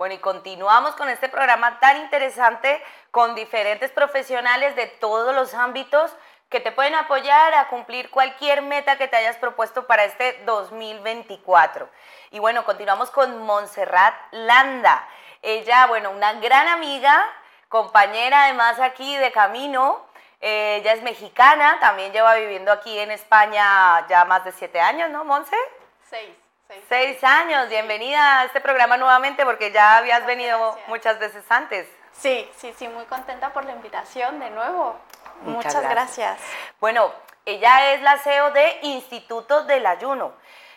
Bueno, y continuamos con este programa tan interesante con diferentes profesionales de todos los ámbitos que te pueden apoyar a cumplir cualquier meta que te hayas propuesto para este 2024. Y bueno, continuamos con Montserrat Landa. Ella, bueno, una gran amiga, compañera además aquí de camino. Eh, ella es mexicana, también lleva viviendo aquí en España ya más de siete años, ¿no, Monse? Seis. Seis, años, bienvenida a este programa nuevamente porque ya habías venido muchas veces antes. Sí, sí, sí, muy contenta por la invitación de nuevo. Muchas, gracias. Bueno, ella es la CEO de Instituto del Ayuno.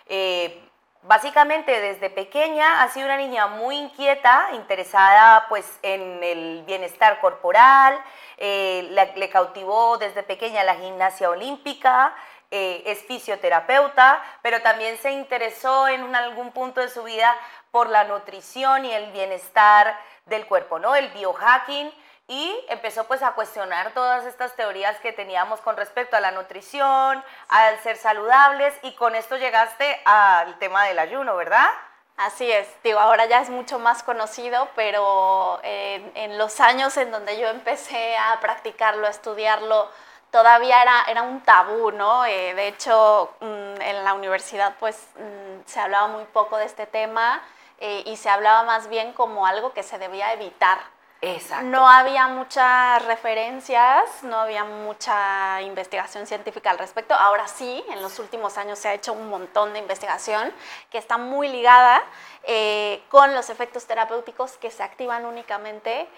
Eh, básicamente desde pequeña ha sido una niña muy inquieta, interesada pues en el bienestar corporal, eh, le cautivó desde pequeña la gimnasia olímpica, eh, es fisioterapeuta, pero también se interesó en algún punto de su vida por la nutrición y el bienestar del cuerpo, ¿no? El biohacking y empezó pues a cuestionar todas estas teorías que teníamos con respecto a la nutrición, al ser saludables y con esto llegaste al tema del ayuno, ¿verdad? Así es, digo, ahora ya es mucho más conocido, pero en, en los años en donde yo empecé a practicarlo, a estudiarlo, todavía era, era un tabú, ¿no? Eh, de hecho, mm, en la universidad pues mm, se hablaba muy poco de este tema eh, y se hablaba más bien como algo que se debía evitar. Exacto. No había muchas referencias, no había mucha investigación científica al respecto. Ahora sí, en los últimos años se ha hecho un montón de investigación que está muy ligada eh, con los efectos terapéuticos que se activan únicamente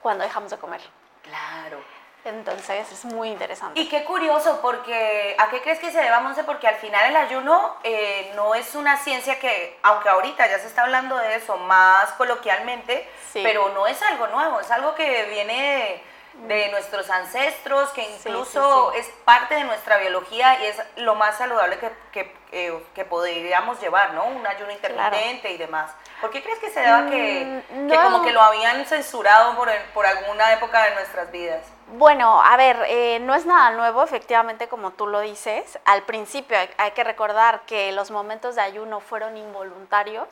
cuando dejamos de comer. Claro. Entonces es muy interesante. Y qué curioso, porque ¿a qué crees que se deba, Monse? Porque al final el ayuno eh, no es una ciencia que, aunque ahorita ya se está hablando de eso más coloquialmente, pero no es algo nuevo, es algo que viene de nuestros ancestros, que incluso es parte de nuestra biología y es lo más saludable que, que, eh, que podríamos llevar, ¿no? Un ayuno intermitente y demás. ¿Por qué crees que se deba que, mm, que como que lo habían censurado por, por alguna época de nuestras vidas? Bueno, a ver, eh, no es nada nuevo, efectivamente, como tú lo dices. Al principio hay, que recordar que los momentos de ayuno fueron involuntarios,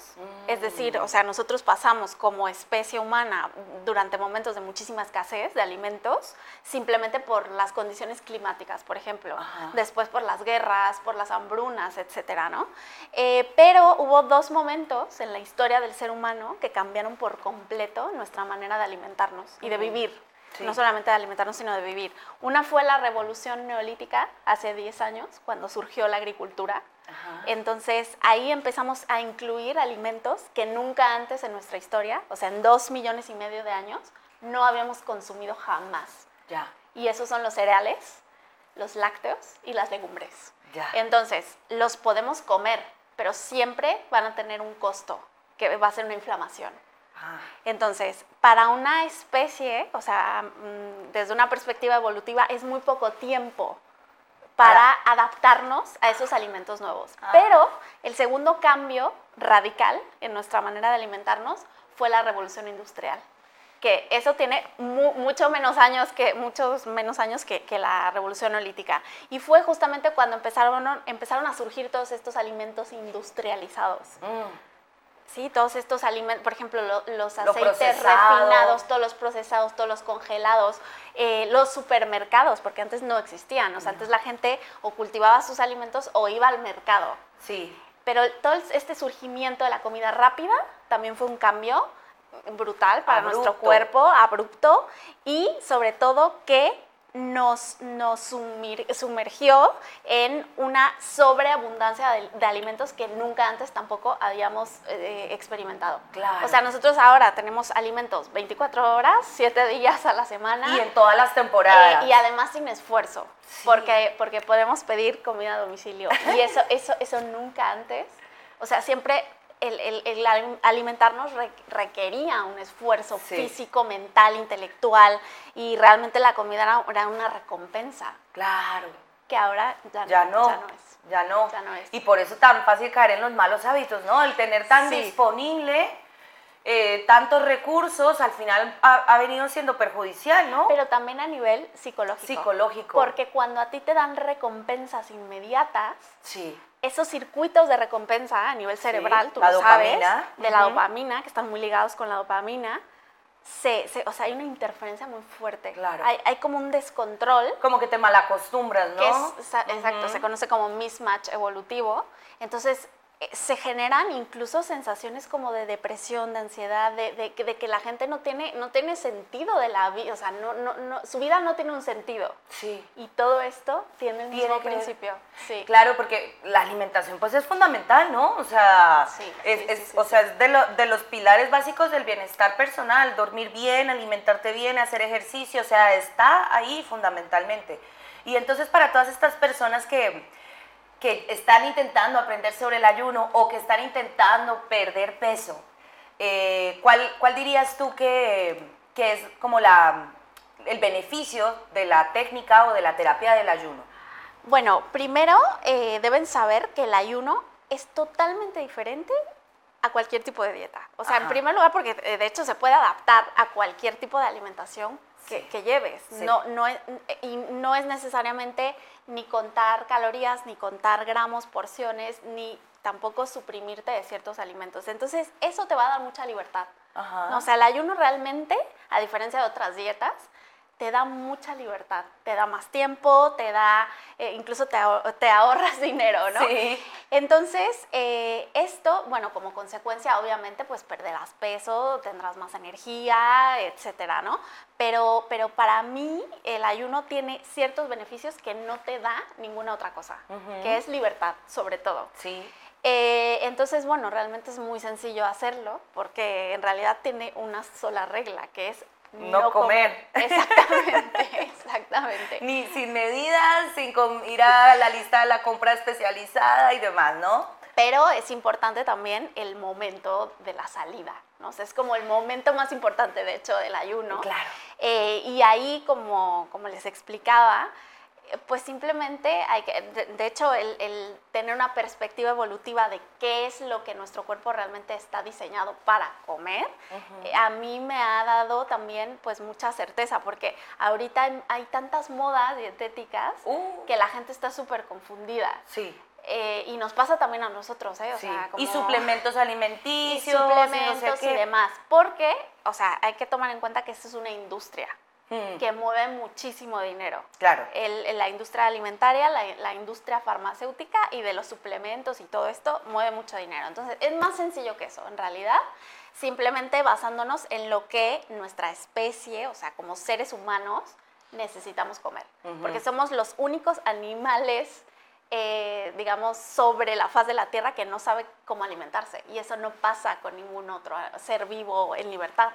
es decir, o sea, nosotros pasamos como especie humana durante momentos de muchísima escasez de alimentos, simplemente por las condiciones climáticas, por ejemplo, después por las guerras, por las hambrunas, etcétera, ¿no? Eh, pero hubo dos momentos en la historia del ser humano que cambiaron por completo nuestra manera de alimentarnos y de vivir no solamente de alimentarnos, sino de vivir. Una fue la revolución neolítica hace 10 años, cuando surgió la agricultura. Entonces ahí empezamos a incluir alimentos que nunca antes en nuestra historia, o sea, en dos millones y medio de años, no habíamos consumido jamás. Ya. Y esos son los cereales, los lácteos y las legumbres. Ya. Entonces, los podemos comer, pero siempre van a tener un costo, que va a ser una inflamación. Ah. Entonces, para una especie, o sea, mm, desde una perspectiva evolutiva, es muy poco tiempo para adaptarnos a esos alimentos nuevos. Ah. Pero el segundo cambio radical en nuestra manera de alimentarnos fue la revolución industrial que eso tiene mucho menos años que muchos menos años que, la revolución neolítica y fue justamente cuando empezaron, empezaron a surgir todos estos alimentos industrializados mm. Sí, todos estos alimentos, por ejemplo, los aceites refinados, todos los procesados, todos los congelados, eh, los supermercados, porque antes no existían, o sea, antes la gente o cultivaba sus alimentos o iba al mercado. Sí. Pero todo este surgimiento de la comida rápida también fue un cambio brutal para nuestro cuerpo, abrupto, y sobre todo que nos, nos sumergió en una sobreabundancia de, alimentos que nunca antes tampoco habíamos eh, experimentado. Claro. O sea, nosotros ahora tenemos alimentos 24 horas, 7 días a la semana. Y en todas las temporadas. Eh, y además sin esfuerzo, porque, porque podemos pedir comida a domicilio. Y eso, eso, eso nunca antes. O sea, siempre el, alimentarnos requería un esfuerzo físico, mental, intelectual y realmente la comida era, una recompensa. Claro. Que ahora ya, ya no, es. Ya no. Y por eso tan fácil caer en los malos hábitos, ¿no? El tener tan disponible eh, tantos recursos al final ha, venido siendo perjudicial, ¿no? Pero también a nivel psicológico. Psicológico. Porque cuando a ti te dan recompensas inmediatas, sí. esos circuitos de recompensa a nivel cerebral, tú lo sabes, de la dopamina, que están muy ligados con la dopamina, se, o sea, hay una interferencia muy fuerte. Claro. Hay, hay, como un descontrol. Como que te malacostumbras, ¿no? exacto, se conoce como mismatch evolutivo. Entonces, se generan incluso sensaciones como de depresión, de ansiedad, de, de, que la gente no tiene, no tiene sentido de la vida, o sea, no, no, no, su vida no tiene un sentido. Sí. Y todo esto tiene el mismo principio. Sí. Claro, porque la alimentación pues es fundamental, ¿no? O sea, es, o sea, es de, de los pilares básicos del bienestar personal, dormir bien, alimentarte bien, hacer ejercicio, o sea, está ahí fundamentalmente. Y entonces para todas estas personas que que están intentando aprender sobre el ayuno o que están intentando perder peso, eh, ¿cuál, ¿cuál, dirías tú que, que, es como la, el beneficio de la técnica o de la terapia del ayuno? Bueno, primero eh, deben saber que el ayuno es totalmente diferente a cualquier tipo de dieta. O sea, en primer lugar, porque eh, de hecho se puede adaptar a cualquier tipo de alimentación que, lleves. No, no y no es necesariamente ni contar calorías, ni contar gramos, porciones, ni tampoco suprimirte de ciertos alimentos. Entonces, eso te va a dar mucha libertad. o sea, el ayuno realmente, a diferencia de otras dietas, te da mucha libertad, te da más tiempo, te da, eh, incluso te, te, ahorras dinero, ¿no? Sí. Entonces, eh, esto, bueno, como consecuencia, obviamente, pues perderás peso, tendrás más energía, etcétera, ¿no? Pero, pero para mí, el ayuno tiene ciertos beneficios que no te da ninguna otra cosa, que es libertad, sobre todo. Sí. Eh, entonces, bueno, realmente es muy sencillo hacerlo porque en realidad tiene una sola regla, que es no, comer. Exactamente, exactamente. Ni sin medidas, sin ir a la lista de la compra especializada y demás, ¿no? Pero es importante también el momento de la salida, ¿no? es como el momento más importante, de hecho, del ayuno. Claro. Eh, y ahí, como, como les explicaba, pues simplemente hay que, de, hecho, el, tener una perspectiva evolutiva de qué es lo que nuestro cuerpo realmente está diseñado para comer, eh, a mí me ha dado también pues mucha certeza, porque ahorita hay tantas modas dietéticas uh. que la gente está súper confundida. Sí. Eh, y nos pasa también a nosotros, ¿eh? y suplementos alimenticios. Y suplementos y demás. Porque, o sea, hay que tomar en cuenta que esto es una industria. Mm. que mueve muchísimo dinero. Claro. la industria alimentaria, la, industria farmacéutica y de los suplementos y todo esto mueve mucho dinero. Entonces, es más sencillo que eso, en realidad, simplemente basándonos en lo que nuestra especie, o sea, como seres humanos, necesitamos comer. Porque somos los únicos animales eh, digamos, sobre la faz de la Tierra que no sabe cómo alimentarse. Y eso no pasa con ningún otro ser vivo en libertad.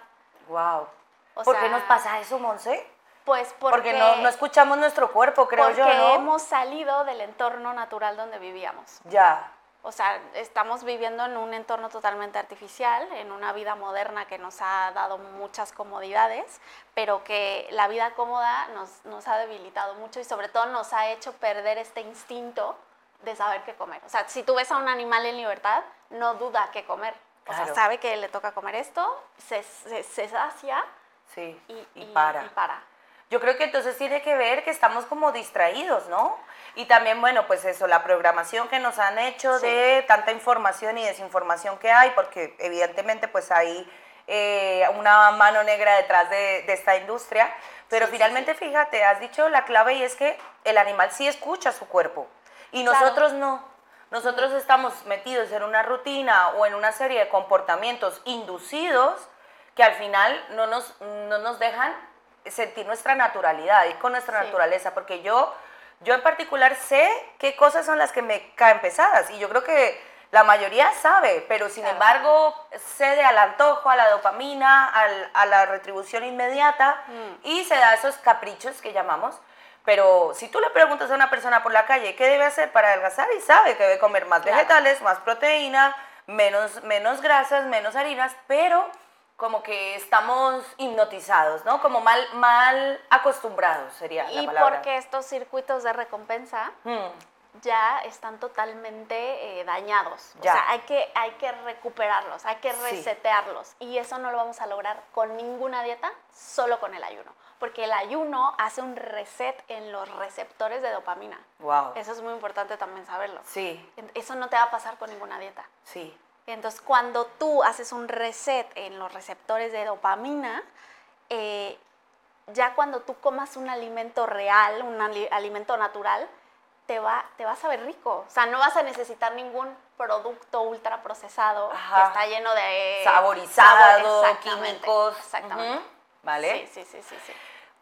Wow. ¿Por qué nos pasa eso, Monse? Pues porque, no, no, escuchamos nuestro cuerpo, creo yo, ¿no? Porque hemos salido del entorno natural donde vivíamos. Ya. O sea, estamos viviendo en un entorno totalmente artificial, en una vida moderna que nos ha dado muchas comodidades, pero que la vida cómoda nos, nos ha debilitado mucho y sobre todo nos ha hecho perder este instinto de saber qué comer. O sea, si tú ves a un animal en libertad, no duda qué comer. O sea, sabe que le toca comer esto, se, se, se sacia Sí, y, para. Yo creo que entonces tiene que ver que estamos como distraídos, ¿no? Y también, bueno, pues eso, la programación que nos han hecho de tanta información y desinformación que hay, porque evidentemente pues hay eh, una mano negra detrás de, esta industria, pero finalmente fíjate, has dicho la clave y es que el animal sí escucha su cuerpo y nosotros no. Nosotros estamos metidos en una rutina o en una serie de comportamientos inducidos que al final no nos, no nos dejan sentir nuestra naturalidad, y con nuestra naturaleza, porque yo, yo en particular sé qué cosas son las que me caen pesadas y yo creo que la mayoría sabe, pero sin embargo cede al antojo, a la dopamina, a la retribución inmediata mm. y se da esos caprichos que llamamos. Pero si tú le preguntas a una persona por la calle qué debe hacer para adelgazar y sabe que debe comer más vegetales, más proteína, menos, menos grasas, menos harinas, pero como que estamos hipnotizados, ¿no? Como mal, mal acostumbrados sería la palabra. Y porque estos circuitos de recompensa, hmm. ya están totalmente eh, dañados. O sea, hay que, hay que recuperarlos, hay que resetearlos. Y eso no lo vamos a lograr con ninguna dieta, solo con el ayuno. Porque el ayuno hace un reset en los receptores de dopamina. Wow. Eso es muy importante también saberlo. Sí. Eso no te va a pasar con ninguna dieta. Sí. Entonces, cuando tú haces un reset en los receptores de dopamina, eh, ya cuando tú comas un alimento real, un alimento natural, te va, te vas a ver rico. O sea, no vas a necesitar ningún producto ultraprocesado que está lleno de... Saborizado, químicos. Exactamente. ¿Vale? Sí, sí, sí, sí, sí.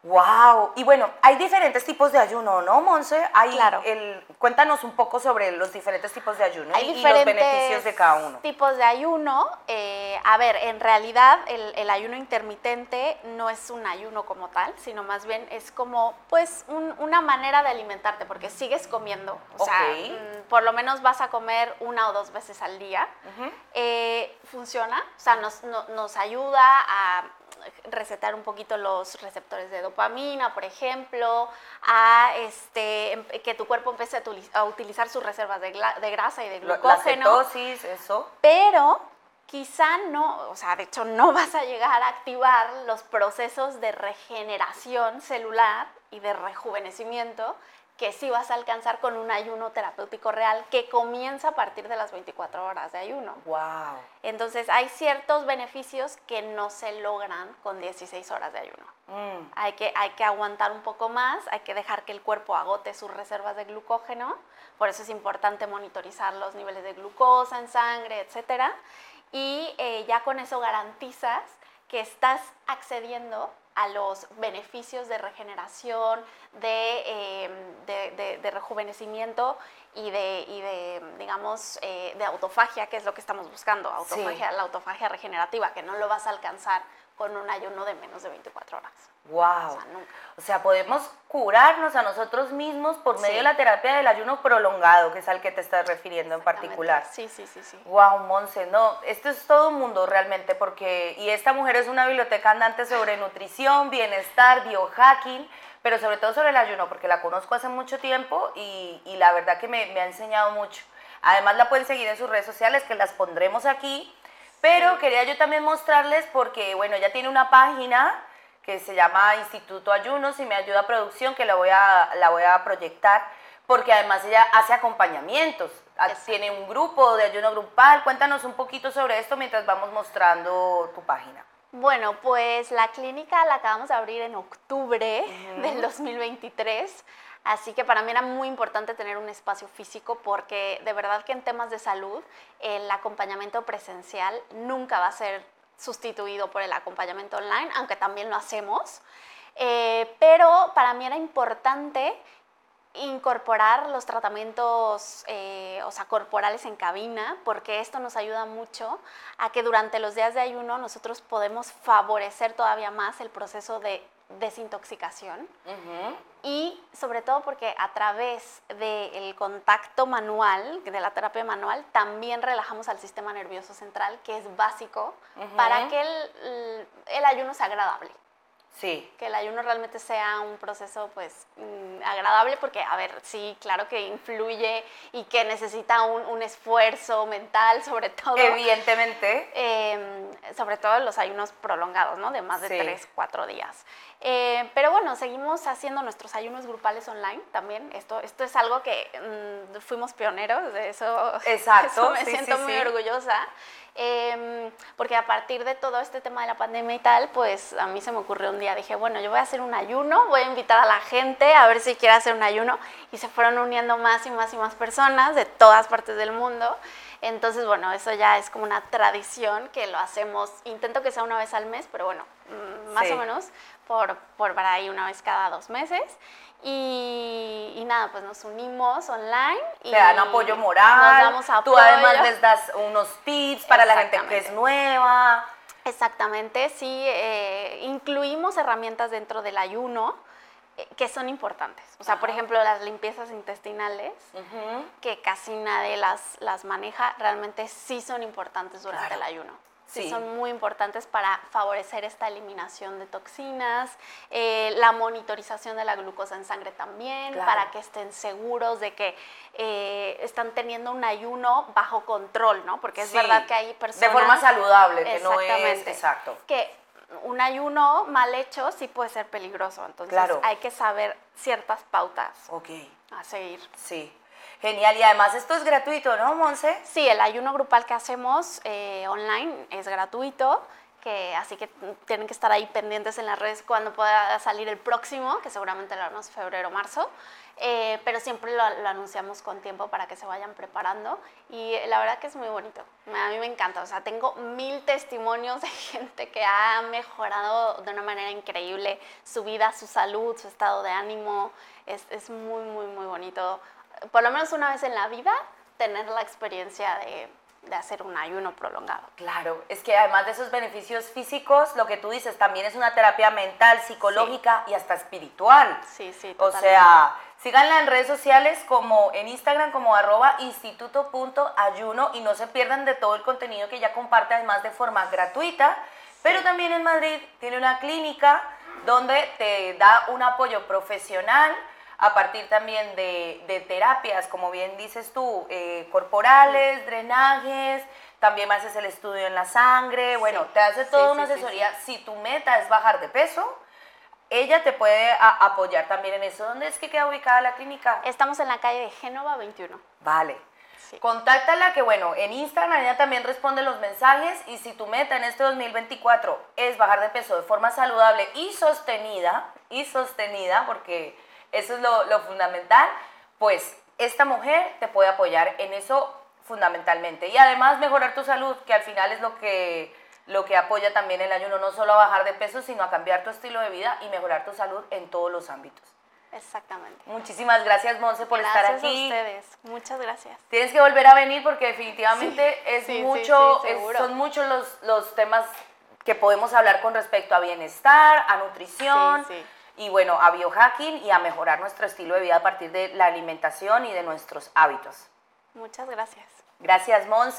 Wow. Y bueno, hay diferentes tipos de ayuno, ¿no, Monse? Hay claro. El, cuéntanos un poco sobre los diferentes tipos de ayuno y los beneficios de cada uno. Tipos de ayuno. Eh, a ver, en realidad el, ayuno intermitente no es un ayuno como tal, sino más bien es como, pues, una manera de alimentarte, porque sigues comiendo. O sea, mm, por lo menos vas a comer una o dos veces al día. Eh, funciona, o sea, nos, nos ayuda a recetar un poquito los receptores de dopamina, por ejemplo, a este, em, que tu cuerpo empiece a, utilizar sus reservas de, grasa y de glucógeno. La cetosis, eso. Pero quizá no, o sea, de hecho no vas a llegar a activar los procesos de regeneración celular y de rejuvenecimiento que sí vas a alcanzar con un ayuno terapéutico real que comienza a partir de las 24 horas de ayuno. Wow. Entonces hay ciertos beneficios que no se logran con 16 horas de ayuno. Mm. Hay, que, hay que aguantar un poco más, hay que dejar que el cuerpo agote sus reservas de glucógeno, por eso es importante monitorizar los niveles de glucosa en sangre, etc. Y eh, ya con eso garantizas que estás accediendo a los beneficios de regeneración, em, de, de, rejuvenecimiento y de, y de digamos, eh, de autofagia, que es lo que estamos buscando, autofagia, la autofagia regenerativa, que no lo vas a alcanzar con un ayuno de menos de 24 horas. Wow. O sea, podemos curarnos a nosotros mismos por medio de la terapia del ayuno prolongado, que es al que te estás refiriendo en particular. Sí, sí, sí, sí. Wow, Monse, no, esto es todo un mundo realmente porque y esta mujer es una biblioteca andante sobre nutrición, bienestar, biohacking, pero sobre todo sobre el ayuno porque la conozco hace mucho tiempo y, y la verdad que me, me ha enseñado mucho. Además la pueden seguir en sus redes sociales que las pondremos aquí pero quería yo también mostrarles porque, bueno, ella tiene una página que se llama Instituto Ayunos y me ayuda a producción, que la voy a, la voy a proyectar, porque además ella hace acompañamientos, ah, tiene un grupo de ayuno grupal. Cuéntanos un poquito sobre esto mientras vamos mostrando tu página. Bueno, pues la clínica la acabamos de abrir en octubre del 2023. Así que para mí era muy importante tener un espacio físico porque de verdad que en temas de salud el acompañamiento presencial nunca va a ser sustituido por el acompañamiento online, aunque también lo hacemos. Eh, pero para mí era importante incorporar los tratamientos, eh, o sea, corporales en cabina, porque esto nos ayuda mucho a que durante los días de ayuno nosotros podemos favorecer todavía más el proceso de desintoxicación y sobre todo porque a través del contacto manual, de la terapia manual, también relajamos al sistema nervioso central, que es básico para que el, el, ayuno sea agradable. Sí. Que el ayuno realmente sea un proceso pues mm, agradable porque, a ver, sí, claro que influye y que necesita un, un esfuerzo mental sobre todo. Evidentemente. Em, sobre todo los ayunos prolongados, ¿no? De más de tres, cuatro días. Eh, pero bueno, seguimos haciendo nuestros ayunos grupales online también. Esto, esto es algo que mm, fuimos pioneros, de eso, Exacto, me siento muy orgullosa. Em, porque a partir de todo este tema de la pandemia y tal, pues a mí se me ocurrió un día, dije, bueno, yo voy a hacer un ayuno, voy a invitar a la gente a ver si quiere hacer un ayuno. Y se fueron uniendo más y más y más personas de todas partes del mundo. Entonces, bueno, eso ya es como una tradición que lo hacemos, intento que sea una vez al mes, pero bueno, mm, más o menos por, por para ahí una vez cada dos meses. Y, nada, pues nos unimos online. Y Te dan apoyo moral. Nos damos Tú además les das unos tips para la gente que es nueva. Exactamente, sí. Eh, incluimos herramientas dentro del ayuno eh, que son importantes. O sea, por ejemplo, las limpiezas intestinales, que casi nadie las, las maneja, realmente sí son importantes durante el ayuno. Sí. son muy importantes para favorecer esta eliminación de toxinas, eh, la monitorización de la glucosa en sangre también, para que estén seguros de que eh, están teniendo un ayuno bajo control, ¿no? Porque es verdad que hay personas... De forma saludable, que no es... Exacto. Que un ayuno mal hecho sí puede ser peligroso, entonces hay que saber ciertas pautas a seguir. Sí. Genial, y además esto es gratuito, ¿no, Monse? Sí, el ayuno grupal que hacemos eh, online es gratuito, que, así que tienen que estar ahí pendientes en las redes cuando pueda salir el próximo, que seguramente lo haremos febrero o marzo, eh, pero siempre lo, anunciamos con tiempo para que se vayan preparando y la verdad que es muy bonito, a mí me encanta, o sea, tengo mil testimonios de gente que ha mejorado de una manera increíble su vida, su salud, su estado de ánimo, es, es muy, muy, muy bonito por lo menos una vez en la vida, tener la experiencia de, hacer un ayuno prolongado. Claro, es que además de esos beneficios físicos, lo que tú dices también es una terapia mental, psicológica y hasta espiritual. Sí, sí. Totalmente. O sea, síganla en redes sociales como en Instagram como arroba instituto.ayuno y no se pierdan de todo el contenido que ella comparte además de forma gratuita. Pero también en Madrid tiene una clínica donde te da un apoyo profesional a partir también de, terapias, como bien dices tú, eh, corporales, drenajes, también haces el estudio en la sangre, bueno, te hace toda una asesoría. Si tu meta es bajar de peso, ella te puede apoyar también en eso. ¿Dónde es que queda ubicada la clínica? Estamos en la calle de Génova 21. Vale. Contáctala que bueno, en Instagram ella también responde los mensajes y si tu meta en este 2024 es bajar de peso de forma saludable y sostenida, y sostenida porque eso es lo, fundamental. Pues esta mujer te puede apoyar en eso fundamentalmente. Y además mejorar tu salud, que al final es lo que, lo que apoya también el ayuno, no solo a bajar de peso, sino a cambiar tu estilo de vida y mejorar tu salud en todos los ámbitos. Exactamente. Muchísimas gracias, Monse, por estar aquí. Gracias a ustedes. Muchas gracias. Tienes que volver a venir porque definitivamente es mucho, son muchos los, los temas que podemos hablar con respecto a bienestar, a nutrición y bueno, a biohacking y a mejorar nuestro estilo de vida a partir de la alimentación y de nuestros hábitos. Muchas gracias. Gracias, Monse.